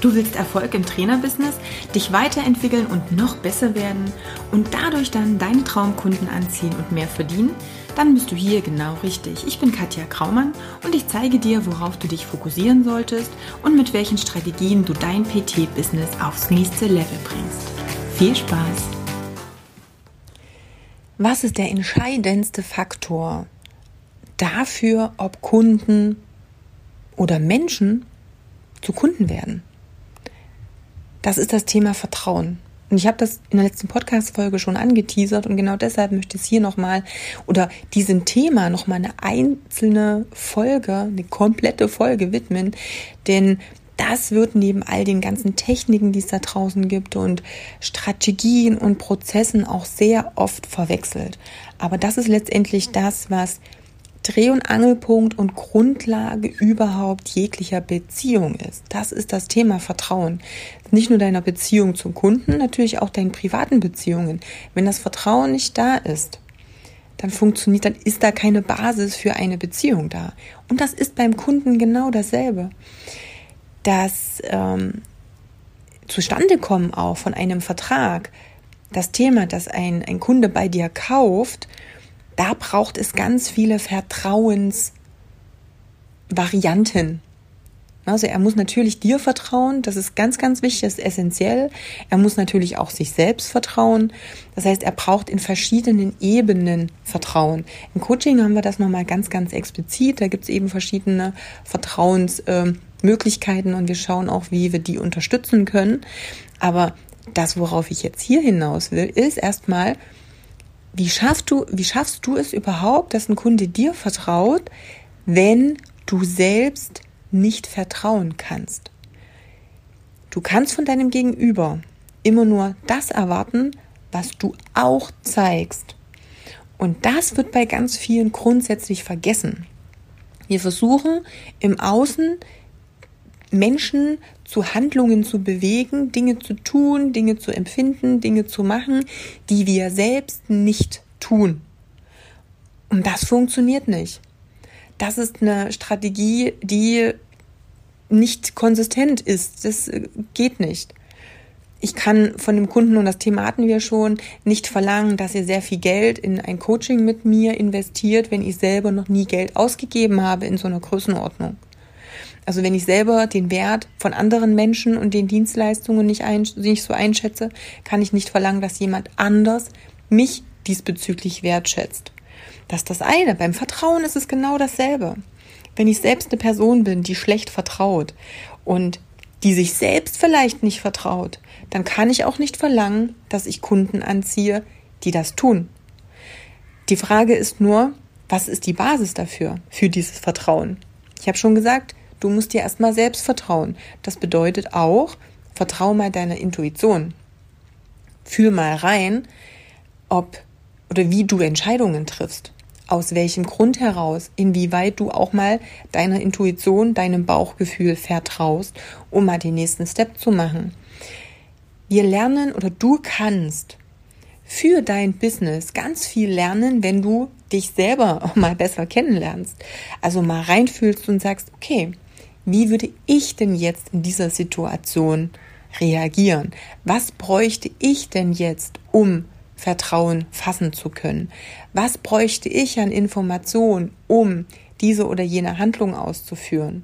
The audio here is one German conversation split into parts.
Du willst Erfolg im Trainerbusiness, dich weiterentwickeln und noch besser werden und dadurch dann deine Traumkunden anziehen und mehr verdienen? Dann bist du hier genau richtig. Ich bin Katja Kraumann und ich zeige dir, worauf du dich fokussieren solltest und mit welchen Strategien du dein PT-Business aufs nächste Level bringst. Viel Spaß! Was ist der entscheidendste Faktor dafür, ob Kunden oder Menschen zu Kunden werden? Das ist das Thema Vertrauen. Und ich habe das in der letzten Podcast-Folge schon angeteasert und genau deshalb möchte ich es hier nochmal oder diesem Thema nochmal eine einzelne Folge, eine komplette Folge widmen, denn das wird neben all den ganzen Techniken, die es da draußen gibt und Strategien und Prozessen auch sehr oft verwechselt. Aber das ist letztendlich das, was Dreh- und Angelpunkt und Grundlage überhaupt jeglicher Beziehung ist. Das ist das Thema Vertrauen. Nicht nur deiner Beziehung zum Kunden, natürlich auch deinen privaten Beziehungen. Wenn das Vertrauen nicht da ist, dann funktioniert, dann ist da keine Basis für eine Beziehung da. Und das ist beim Kunden genau dasselbe. Das ähm, Zustandekommen auch von einem Vertrag, das Thema, dass ein, ein Kunde bei dir kauft, da braucht es ganz viele Vertrauensvarianten. Also er muss natürlich dir vertrauen, das ist ganz, ganz wichtig, das ist essentiell. Er muss natürlich auch sich selbst vertrauen. Das heißt, er braucht in verschiedenen Ebenen Vertrauen. Im Coaching haben wir das nochmal ganz, ganz explizit. Da gibt es eben verschiedene Vertrauensmöglichkeiten äh, und wir schauen auch, wie wir die unterstützen können. Aber das, worauf ich jetzt hier hinaus will, ist erstmal, wie schaffst du, wie schaffst du es überhaupt, dass ein Kunde dir vertraut, wenn du selbst nicht vertrauen kannst? Du kannst von deinem Gegenüber immer nur das erwarten, was du auch zeigst. Und das wird bei ganz vielen grundsätzlich vergessen. Wir versuchen im Außen Menschen zu Handlungen zu bewegen, Dinge zu tun, Dinge zu empfinden, Dinge zu machen, die wir selbst nicht tun. Und das funktioniert nicht. Das ist eine Strategie, die nicht konsistent ist. Das äh, geht nicht. Ich kann von dem Kunden, und das Thema hatten wir schon, nicht verlangen, dass er sehr viel Geld in ein Coaching mit mir investiert, wenn ich selber noch nie Geld ausgegeben habe in so einer Größenordnung. Also wenn ich selber den Wert von anderen Menschen und den Dienstleistungen nicht, ein, nicht so einschätze, kann ich nicht verlangen, dass jemand anders mich diesbezüglich wertschätzt. Das ist das eine. Beim Vertrauen ist es genau dasselbe. Wenn ich selbst eine Person bin, die schlecht vertraut und die sich selbst vielleicht nicht vertraut, dann kann ich auch nicht verlangen, dass ich Kunden anziehe, die das tun. Die Frage ist nur, was ist die Basis dafür, für dieses Vertrauen? Ich habe schon gesagt, Du musst dir erstmal selbst vertrauen. Das bedeutet auch, vertrau mal deiner Intuition. Fühl mal rein, ob oder wie du Entscheidungen triffst. Aus welchem Grund heraus, inwieweit du auch mal deiner Intuition, deinem Bauchgefühl vertraust, um mal den nächsten Step zu machen. Wir lernen oder du kannst für dein Business ganz viel lernen, wenn du dich selber auch mal besser kennenlernst. Also mal reinfühlst und sagst, okay, wie würde ich denn jetzt in dieser Situation reagieren? Was bräuchte ich denn jetzt, um Vertrauen fassen zu können? Was bräuchte ich an Informationen, um diese oder jene Handlung auszuführen?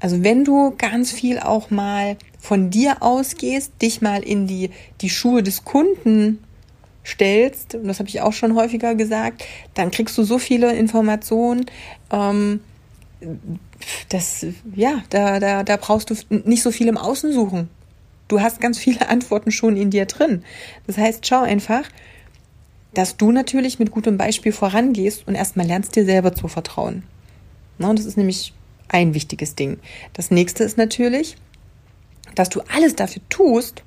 Also wenn du ganz viel auch mal von dir ausgehst, dich mal in die, die Schuhe des Kunden stellst, und das habe ich auch schon häufiger gesagt, dann kriegst du so viele Informationen, ähm, das, ja, da, da, da brauchst du nicht so viel im Außen suchen. Du hast ganz viele Antworten schon in dir drin. Das heißt, schau einfach, dass du natürlich mit gutem Beispiel vorangehst und erstmal lernst dir selber zu vertrauen. Na, das ist nämlich ein wichtiges Ding. Das nächste ist natürlich, dass du alles dafür tust,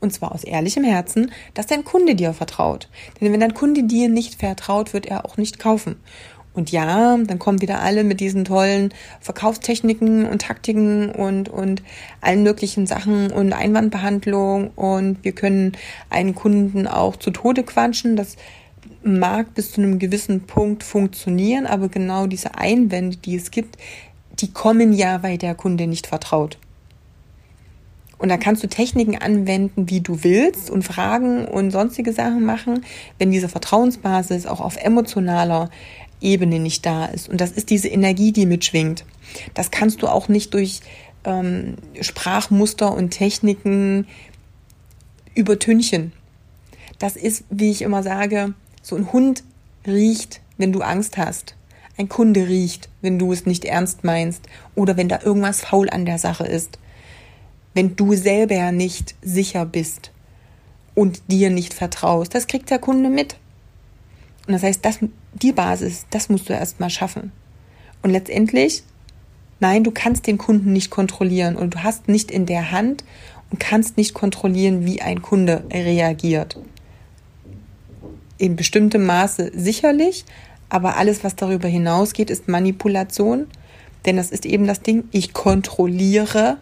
und zwar aus ehrlichem Herzen, dass dein Kunde dir vertraut. Denn wenn dein Kunde dir nicht vertraut, wird er auch nicht kaufen. Und ja, dann kommen wieder alle mit diesen tollen Verkaufstechniken und Taktiken und, und allen möglichen Sachen und Einwandbehandlung und wir können einen Kunden auch zu Tode quatschen. Das mag bis zu einem gewissen Punkt funktionieren, aber genau diese Einwände, die es gibt, die kommen ja, weil der Kunde nicht vertraut. Und da kannst du Techniken anwenden, wie du willst und Fragen und sonstige Sachen machen, wenn diese Vertrauensbasis auch auf emotionaler Ebene nicht da ist. Und das ist diese Energie, die mitschwingt. Das kannst du auch nicht durch ähm, Sprachmuster und Techniken übertünchen. Das ist, wie ich immer sage, so ein Hund riecht, wenn du Angst hast. Ein Kunde riecht, wenn du es nicht ernst meinst oder wenn da irgendwas faul an der Sache ist. Wenn du selber nicht sicher bist und dir nicht vertraust, das kriegt der Kunde mit. Und das heißt, das, die Basis, das musst du erstmal schaffen. Und letztendlich, nein, du kannst den Kunden nicht kontrollieren und du hast nicht in der Hand und kannst nicht kontrollieren, wie ein Kunde reagiert. In bestimmtem Maße sicherlich, aber alles, was darüber hinausgeht, ist Manipulation. Denn das ist eben das Ding, ich kontrolliere,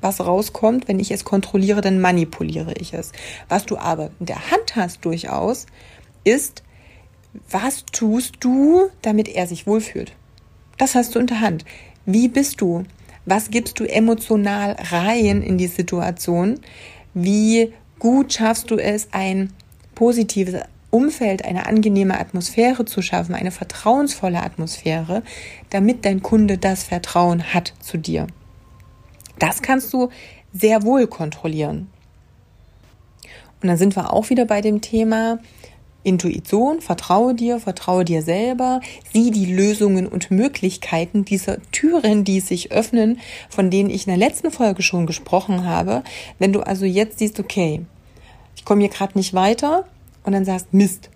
was rauskommt. Wenn ich es kontrolliere, dann manipuliere ich es. Was du aber in der Hand hast durchaus, ist, was tust du, damit er sich wohlfühlt? Das hast du in der Hand. Wie bist du? Was gibst du emotional rein in die Situation? Wie gut schaffst du es, ein positives Umfeld, eine angenehme Atmosphäre zu schaffen, eine vertrauensvolle Atmosphäre, damit dein Kunde das Vertrauen hat zu dir? Das kannst du sehr wohl kontrollieren. Und dann sind wir auch wieder bei dem Thema, Intuition, vertraue dir, vertraue dir selber, sieh die Lösungen und Möglichkeiten dieser Türen, die sich öffnen, von denen ich in der letzten Folge schon gesprochen habe. Wenn du also jetzt siehst, okay, ich komme hier gerade nicht weiter und dann sagst, Mist,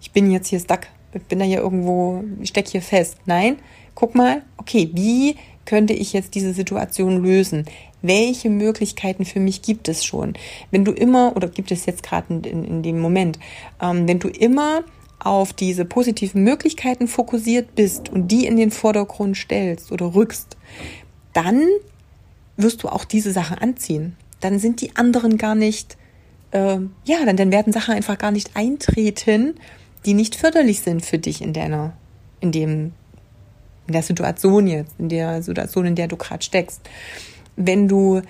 ich bin jetzt hier stuck, ich bin da hier irgendwo, ich stecke hier fest. Nein, guck mal, okay, wie könnte ich jetzt diese Situation lösen? Welche Möglichkeiten für mich gibt es schon? Wenn du immer, oder gibt es jetzt gerade in, in, dem Moment, ähm, wenn du immer auf diese positiven Möglichkeiten fokussiert bist und die in den Vordergrund stellst oder rückst, dann wirst du auch diese Sachen anziehen. Dann sind die anderen gar nicht, äh, ja, dann, dann werden Sachen einfach gar nicht eintreten, die nicht förderlich sind für dich in deiner, in dem, in der Situation jetzt, in der Situation, in der du gerade steckst wenn du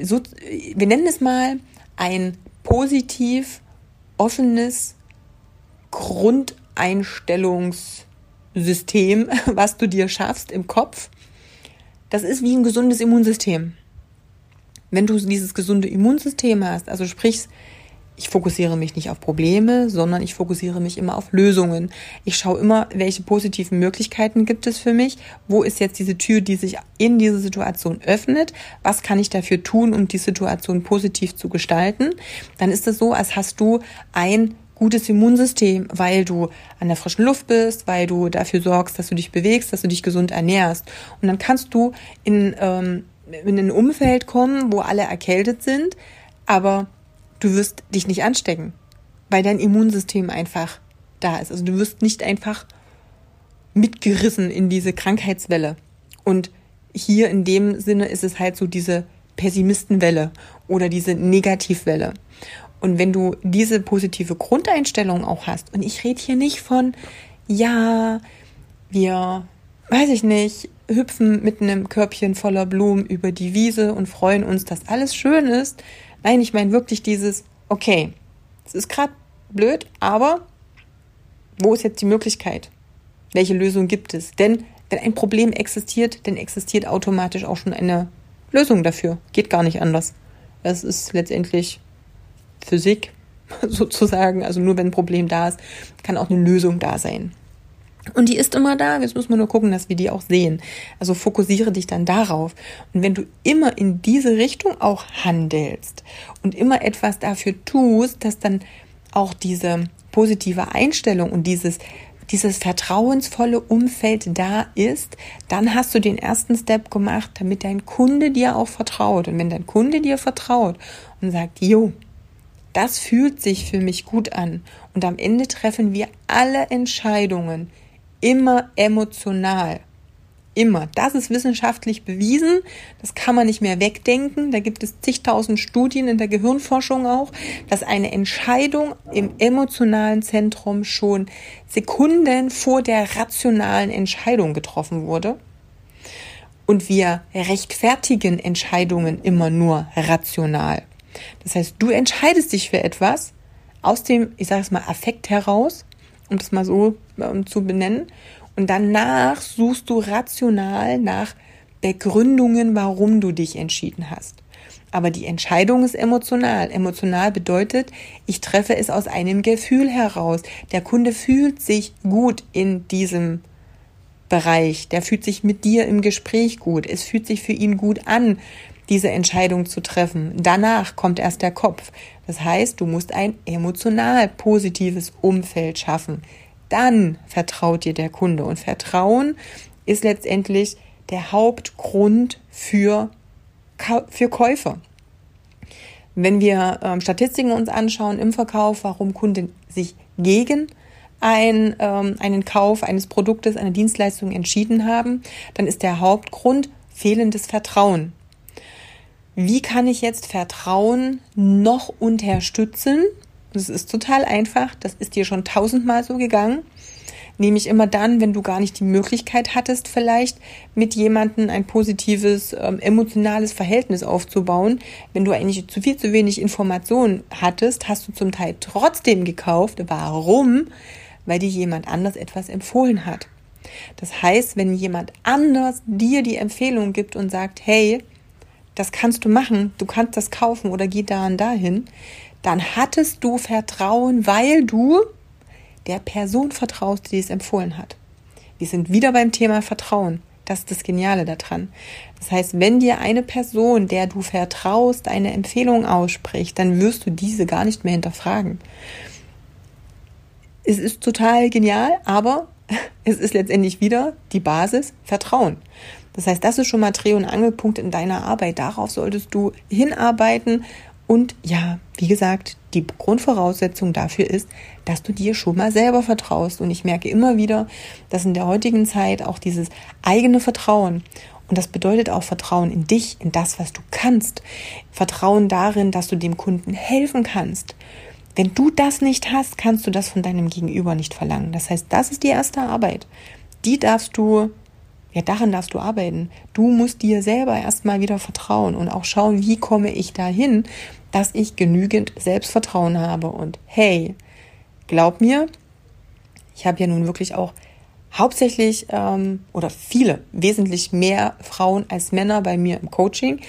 so, wir nennen es mal ein positiv offenes Grundeinstellungssystem, was du dir schaffst im Kopf. Das ist wie ein gesundes Immunsystem. Wenn du dieses gesunde Immunsystem hast, also sprich, ich fokussiere mich nicht auf Probleme, sondern ich fokussiere mich immer auf Lösungen. Ich schaue immer, welche positiven Möglichkeiten gibt es für mich, wo ist jetzt diese Tür, die sich in diese Situation öffnet, was kann ich dafür tun, um die Situation positiv zu gestalten. Dann ist es so, als hast du ein gutes Immunsystem, weil du an der frischen Luft bist, weil du dafür sorgst, dass du dich bewegst, dass du dich gesund ernährst. Und dann kannst du in, ähm, in ein Umfeld kommen, wo alle erkältet sind, aber du wirst dich nicht anstecken, weil dein Immunsystem einfach da ist. Also du wirst nicht einfach mitgerissen in diese Krankheitswelle. Und hier in dem Sinne ist es halt so diese Pessimistenwelle oder diese Negativwelle. Und wenn du diese positive Grundeinstellung auch hast, und ich rede hier nicht von, ja, wir, weiß ich nicht, hüpfen mit einem Körbchen voller Blumen über die Wiese und freuen uns, dass alles schön ist, Nein, ich meine wirklich dieses, okay, es ist gerade blöd, aber wo ist jetzt die Möglichkeit? Welche Lösung gibt es? Denn wenn ein Problem existiert, dann existiert automatisch auch schon eine Lösung dafür. Geht gar nicht anders. Das ist letztendlich Physik sozusagen. Also nur wenn ein Problem da ist, kann auch eine Lösung da sein. Und die ist immer da. Jetzt muss man nur gucken, dass wir die auch sehen. Also fokussiere dich dann darauf. Und wenn du immer in diese Richtung auch handelst und immer etwas dafür tust, dass dann auch diese positive Einstellung und dieses dieses vertrauensvolle Umfeld da ist, dann hast du den ersten Step gemacht, damit dein Kunde dir auch vertraut. Und wenn dein Kunde dir vertraut und sagt, jo, das fühlt sich für mich gut an. Und am Ende treffen wir alle Entscheidungen immer emotional. Immer. Das ist wissenschaftlich bewiesen. Das kann man nicht mehr wegdenken. Da gibt es zigtausend Studien in der Gehirnforschung auch, dass eine Entscheidung im emotionalen Zentrum schon Sekunden vor der rationalen Entscheidung getroffen wurde. Und wir rechtfertigen Entscheidungen immer nur rational. Das heißt, du entscheidest dich für etwas aus dem, ich sage es mal, Affekt heraus, um das mal so ähm, zu benennen. Und danach suchst du rational nach Begründungen, warum du dich entschieden hast. Aber die Entscheidung ist emotional. Emotional bedeutet, ich treffe es aus einem Gefühl heraus. Der Kunde fühlt sich gut in diesem Bereich. Der fühlt sich mit dir im Gespräch gut. Es fühlt sich für ihn gut an, diese Entscheidung zu treffen. Danach kommt erst der Kopf. Das heißt, du musst ein emotional positives Umfeld schaffen. Dann vertraut dir der Kunde. Und Vertrauen ist letztendlich der Hauptgrund für, für Käufer. Wenn wir ähm, Statistiken uns anschauen im Verkauf, warum Kunden sich gegen ein, ähm, einen Kauf eines Produktes, einer Dienstleistung entschieden haben, dann ist der Hauptgrund fehlendes Vertrauen. Wie kann ich jetzt Vertrauen noch unterstützen? Das ist total einfach. Das ist dir schon tausendmal so gegangen. Nämlich immer dann, wenn du gar nicht die Möglichkeit hattest, vielleicht mit jemandem ein positives, ähm, emotionales Verhältnis aufzubauen. Wenn du eigentlich zu viel zu wenig Informationen hattest, hast du zum Teil trotzdem gekauft. Warum? Weil dir jemand anders etwas empfohlen hat. Das heißt, wenn jemand anders dir die Empfehlung gibt und sagt, hey, das kannst du machen, du kannst das kaufen oder geh da und dahin, dann hattest du Vertrauen, weil du der Person vertraust, die es empfohlen hat. Wir sind wieder beim Thema Vertrauen. Das ist das Geniale daran. Das heißt, wenn dir eine Person, der du vertraust, eine Empfehlung ausspricht, dann wirst du diese gar nicht mehr hinterfragen. Es ist total genial, aber es ist letztendlich wieder die Basis Vertrauen. Das heißt, das ist schon mal Dreh- und Angelpunkt in deiner Arbeit. Darauf solltest du hinarbeiten. Und ja, wie gesagt, die Grundvoraussetzung dafür ist, dass du dir schon mal selber vertraust. Und ich merke immer wieder, dass in der heutigen Zeit auch dieses eigene Vertrauen und das bedeutet auch Vertrauen in dich, in das, was du kannst. Vertrauen darin, dass du dem Kunden helfen kannst. Wenn du das nicht hast, kannst du das von deinem Gegenüber nicht verlangen. Das heißt, das ist die erste Arbeit. Die darfst du ja, daran darfst du arbeiten. Du musst dir selber erstmal wieder vertrauen und auch schauen, wie komme ich dahin, dass ich genügend Selbstvertrauen habe. Und hey, glaub mir, ich habe ja nun wirklich auch hauptsächlich ähm, oder viele, wesentlich mehr Frauen als Männer bei mir im Coaching,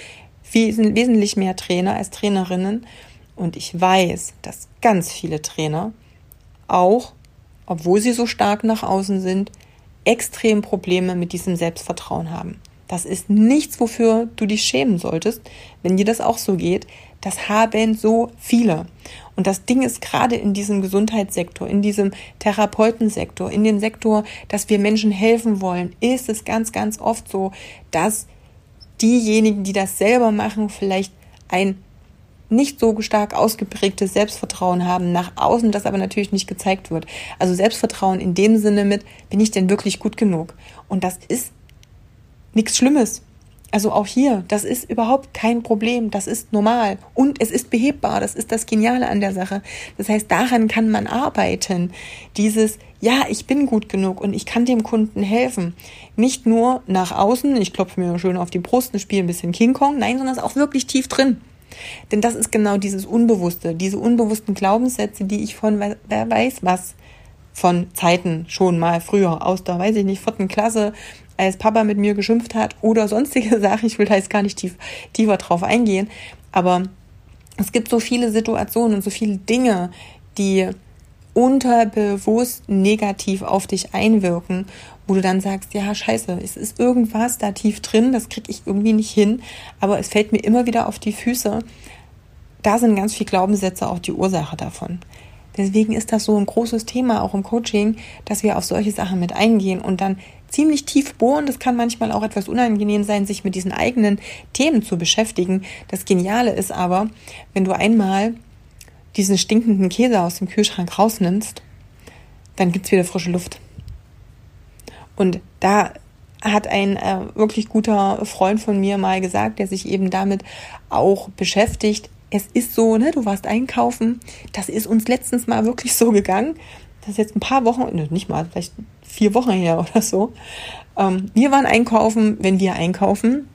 wesentlich mehr Trainer als Trainerinnen. Und ich weiß, dass ganz viele Trainer auch, obwohl sie so stark nach außen sind, extrem Probleme mit diesem Selbstvertrauen haben. Das ist nichts, wofür du dich schämen solltest, wenn dir das auch so geht. Das haben so viele. Und das Ding ist gerade in diesem Gesundheitssektor, in diesem Therapeutensektor, in dem Sektor, dass wir Menschen helfen wollen, ist es ganz, ganz oft so, dass diejenigen, die das selber machen, vielleicht ein nicht so stark ausgeprägtes Selbstvertrauen haben nach außen, das aber natürlich nicht gezeigt wird. Also Selbstvertrauen in dem Sinne mit, bin ich denn wirklich gut genug? Und das ist nichts Schlimmes. Also auch hier, das ist überhaupt kein Problem, das ist normal und es ist behebbar, das ist das Geniale an der Sache. Das heißt, daran kann man arbeiten. Dieses, ja, ich bin gut genug und ich kann dem Kunden helfen. Nicht nur nach außen, ich klopfe mir schön auf die Brust und spiele ein bisschen King Kong, nein, sondern es ist auch wirklich tief drin. Denn das ist genau dieses Unbewusste, diese unbewussten Glaubenssätze, die ich von wer weiß was von Zeiten schon mal früher aus der, weiß ich nicht, vierten Klasse, als Papa mit mir geschimpft hat oder sonstige Sachen. Ich will da jetzt gar nicht tief, tiefer drauf eingehen. Aber es gibt so viele Situationen und so viele Dinge, die unterbewusst negativ auf dich einwirken, wo du dann sagst, ja, scheiße, es ist irgendwas da tief drin, das kriege ich irgendwie nicht hin, aber es fällt mir immer wieder auf die Füße. Da sind ganz viele Glaubenssätze auch die Ursache davon. Deswegen ist das so ein großes Thema auch im Coaching, dass wir auf solche Sachen mit eingehen und dann ziemlich tief bohren. Das kann manchmal auch etwas unangenehm sein, sich mit diesen eigenen Themen zu beschäftigen. Das Geniale ist aber, wenn du einmal diesen stinkenden Käse aus dem Kühlschrank rausnimmst, dann gibt's wieder frische Luft. Und da hat ein äh, wirklich guter Freund von mir mal gesagt, der sich eben damit auch beschäftigt. Es ist so, ne, du warst einkaufen. Das ist uns letztens mal wirklich so gegangen. das ist jetzt ein paar Wochen, nicht mal, vielleicht vier Wochen her oder so. Ähm, wir waren einkaufen, wenn wir einkaufen,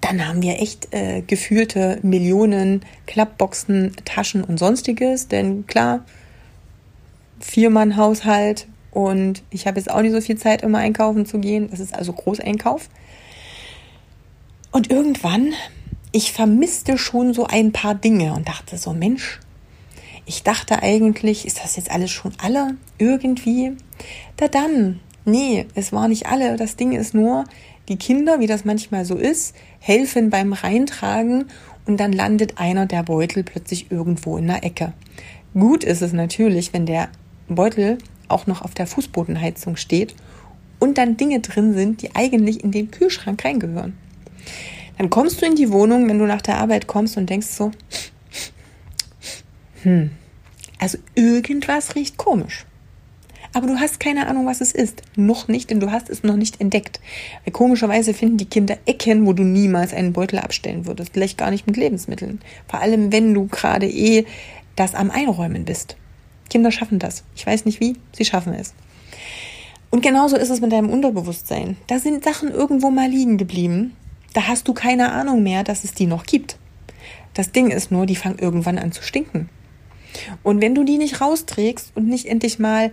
dann haben wir echt äh, gefühlte Millionen Klappboxen, Taschen und sonstiges. Denn klar, Viermann-Haushalt und ich habe jetzt auch nicht so viel Zeit, immer einkaufen zu gehen. Das ist also Großeinkauf. Und irgendwann, ich vermisste schon so ein paar Dinge und dachte so, Mensch, ich dachte eigentlich, ist das jetzt alles schon alle irgendwie? Da dann, nee, es war nicht alle. Das Ding ist nur, die Kinder, wie das manchmal so ist, helfen beim Reintragen und dann landet einer der Beutel plötzlich irgendwo in der Ecke. Gut ist es natürlich, wenn der Beutel auch noch auf der Fußbodenheizung steht und dann Dinge drin sind, die eigentlich in den Kühlschrank reingehören. Dann kommst du in die Wohnung, wenn du nach der Arbeit kommst und denkst so, hm, also irgendwas riecht komisch. Aber du hast keine Ahnung, was es ist. Noch nicht, denn du hast es noch nicht entdeckt. Weil komischerweise finden die Kinder Ecken, wo du niemals einen Beutel abstellen würdest. Vielleicht gar nicht mit Lebensmitteln. Vor allem, wenn du gerade eh das am Einräumen bist. Kinder schaffen das. Ich weiß nicht wie, sie schaffen es. Und genauso ist es mit deinem Unterbewusstsein. Da sind Sachen irgendwo mal liegen geblieben. Da hast du keine Ahnung mehr, dass es die noch gibt. Das Ding ist nur, die fangen irgendwann an zu stinken. Und wenn du die nicht rausträgst und nicht endlich mal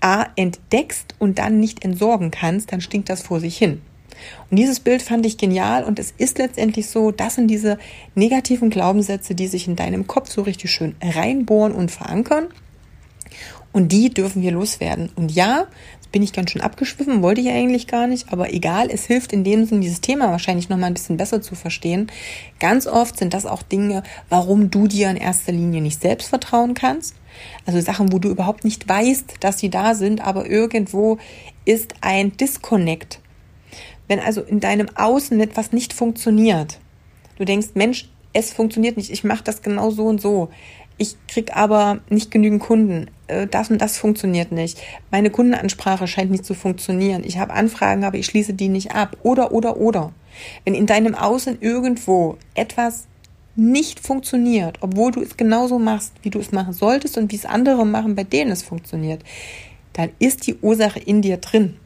A entdeckst und dann nicht entsorgen kannst, dann stinkt das vor sich hin. Und dieses Bild fand ich genial und es ist letztendlich so, das sind diese negativen Glaubenssätze, die sich in deinem Kopf so richtig schön reinbohren und verankern. Und die dürfen wir loswerden. Und ja, bin ich ganz schön abgeschwiffen, wollte ich eigentlich gar nicht, aber egal, es hilft in dem Sinn, dieses Thema wahrscheinlich noch mal ein bisschen besser zu verstehen. Ganz oft sind das auch Dinge, warum du dir in erster Linie nicht selbst vertrauen kannst. Also Sachen, wo du überhaupt nicht weißt, dass sie da sind, aber irgendwo ist ein Disconnect. Wenn also in deinem Außen etwas nicht funktioniert, du denkst, Mensch, es funktioniert nicht, ich mache das genau so und so ich krieg aber nicht genügend Kunden. Äh, das und das funktioniert nicht. Meine Kundenansprache scheint nicht zu funktionieren. Ich habe Anfragen, aber ich schließe die nicht ab. Oder, oder, oder. Wenn in deinem Außen irgendwo etwas nicht funktioniert, obwohl du es genauso machst, wie du es machen solltest und wie es andere machen, bei denen es funktioniert, dann ist die Ursache in dir drin.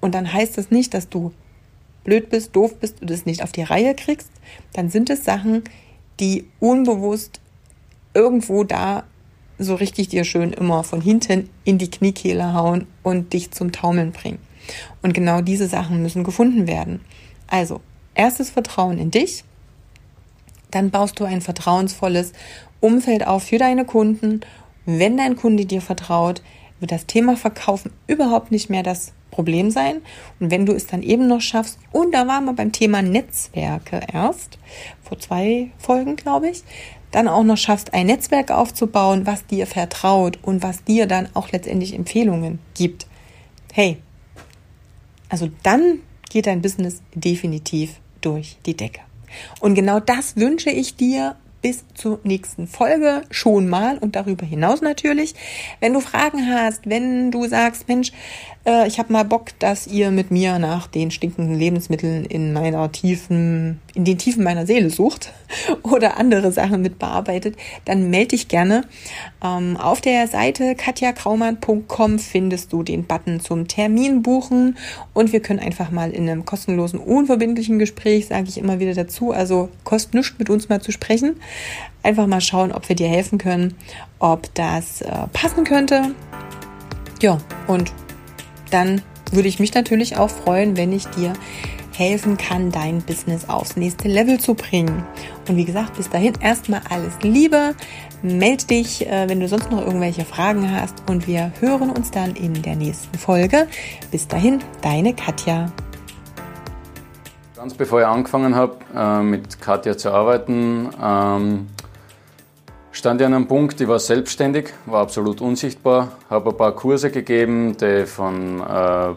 Und dann heißt das nicht, dass du blöd bist, doof bist und es nicht auf die Reihe kriegst. Dann sind es Sachen, die unbewusst irgendwo da so richtig dir schön immer von hinten in die Kniekehle hauen und dich zum Taumeln bringen. Und genau diese Sachen müssen gefunden werden. Also, erstes Vertrauen in dich, dann baust du ein vertrauensvolles Umfeld auf für deine Kunden. Wenn dein Kunde dir vertraut, wird das Thema Verkaufen überhaupt nicht mehr das Problem sein. Und wenn du es dann eben noch schaffst, und da waren wir beim Thema Netzwerke erst, vor zwei Folgen, glaube ich, dann auch noch schaffst, ein Netzwerk aufzubauen, was dir vertraut und was dir dann auch letztendlich Empfehlungen gibt. Hey, also dann geht dein Business definitiv durch die Decke. Und genau das wünsche ich dir bis zur nächsten Folge schon mal und darüber hinaus natürlich. Wenn du Fragen hast, wenn du sagst, Mensch, äh, ich habe mal Bock, dass ihr mit mir nach den stinkenden Lebensmitteln in meiner tiefen, in den Tiefen meiner Seele sucht oder andere Sachen mit bearbeitet, dann melde dich gerne. Ähm, auf der Seite katjakraumann.com findest du den Button zum Termin buchen und wir können einfach mal in einem kostenlosen, unverbindlichen Gespräch, sage ich immer wieder dazu, also kostet nichts mit uns mal zu sprechen, einfach mal schauen, ob wir dir helfen können, ob das äh, passen könnte. Ja, und dann würde ich mich natürlich auch freuen, wenn ich dir helfen kann, dein Business aufs nächste Level zu bringen. Und wie gesagt, bis dahin erstmal alles Liebe. Meld dich, äh, wenn du sonst noch irgendwelche Fragen hast und wir hören uns dann in der nächsten Folge. Bis dahin, deine Katja. Ganz bevor ich angefangen habe, äh, mit Katja zu arbeiten, ähm, stand ich an einem Punkt, ich war selbstständig, war absolut unsichtbar, habe ein paar Kurse gegeben, die von äh,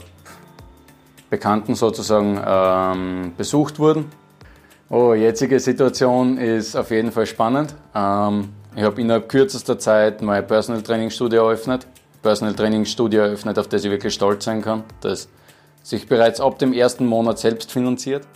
Bekannten sozusagen ähm, besucht wurden. Oh, jetzige Situation ist auf jeden Fall spannend. Ähm, ich habe innerhalb kürzester Zeit mein Personal Training Studio eröffnet. Personal Training Studio eröffnet, auf das ich wirklich stolz sein kann, das sich bereits ab dem ersten Monat selbst finanziert.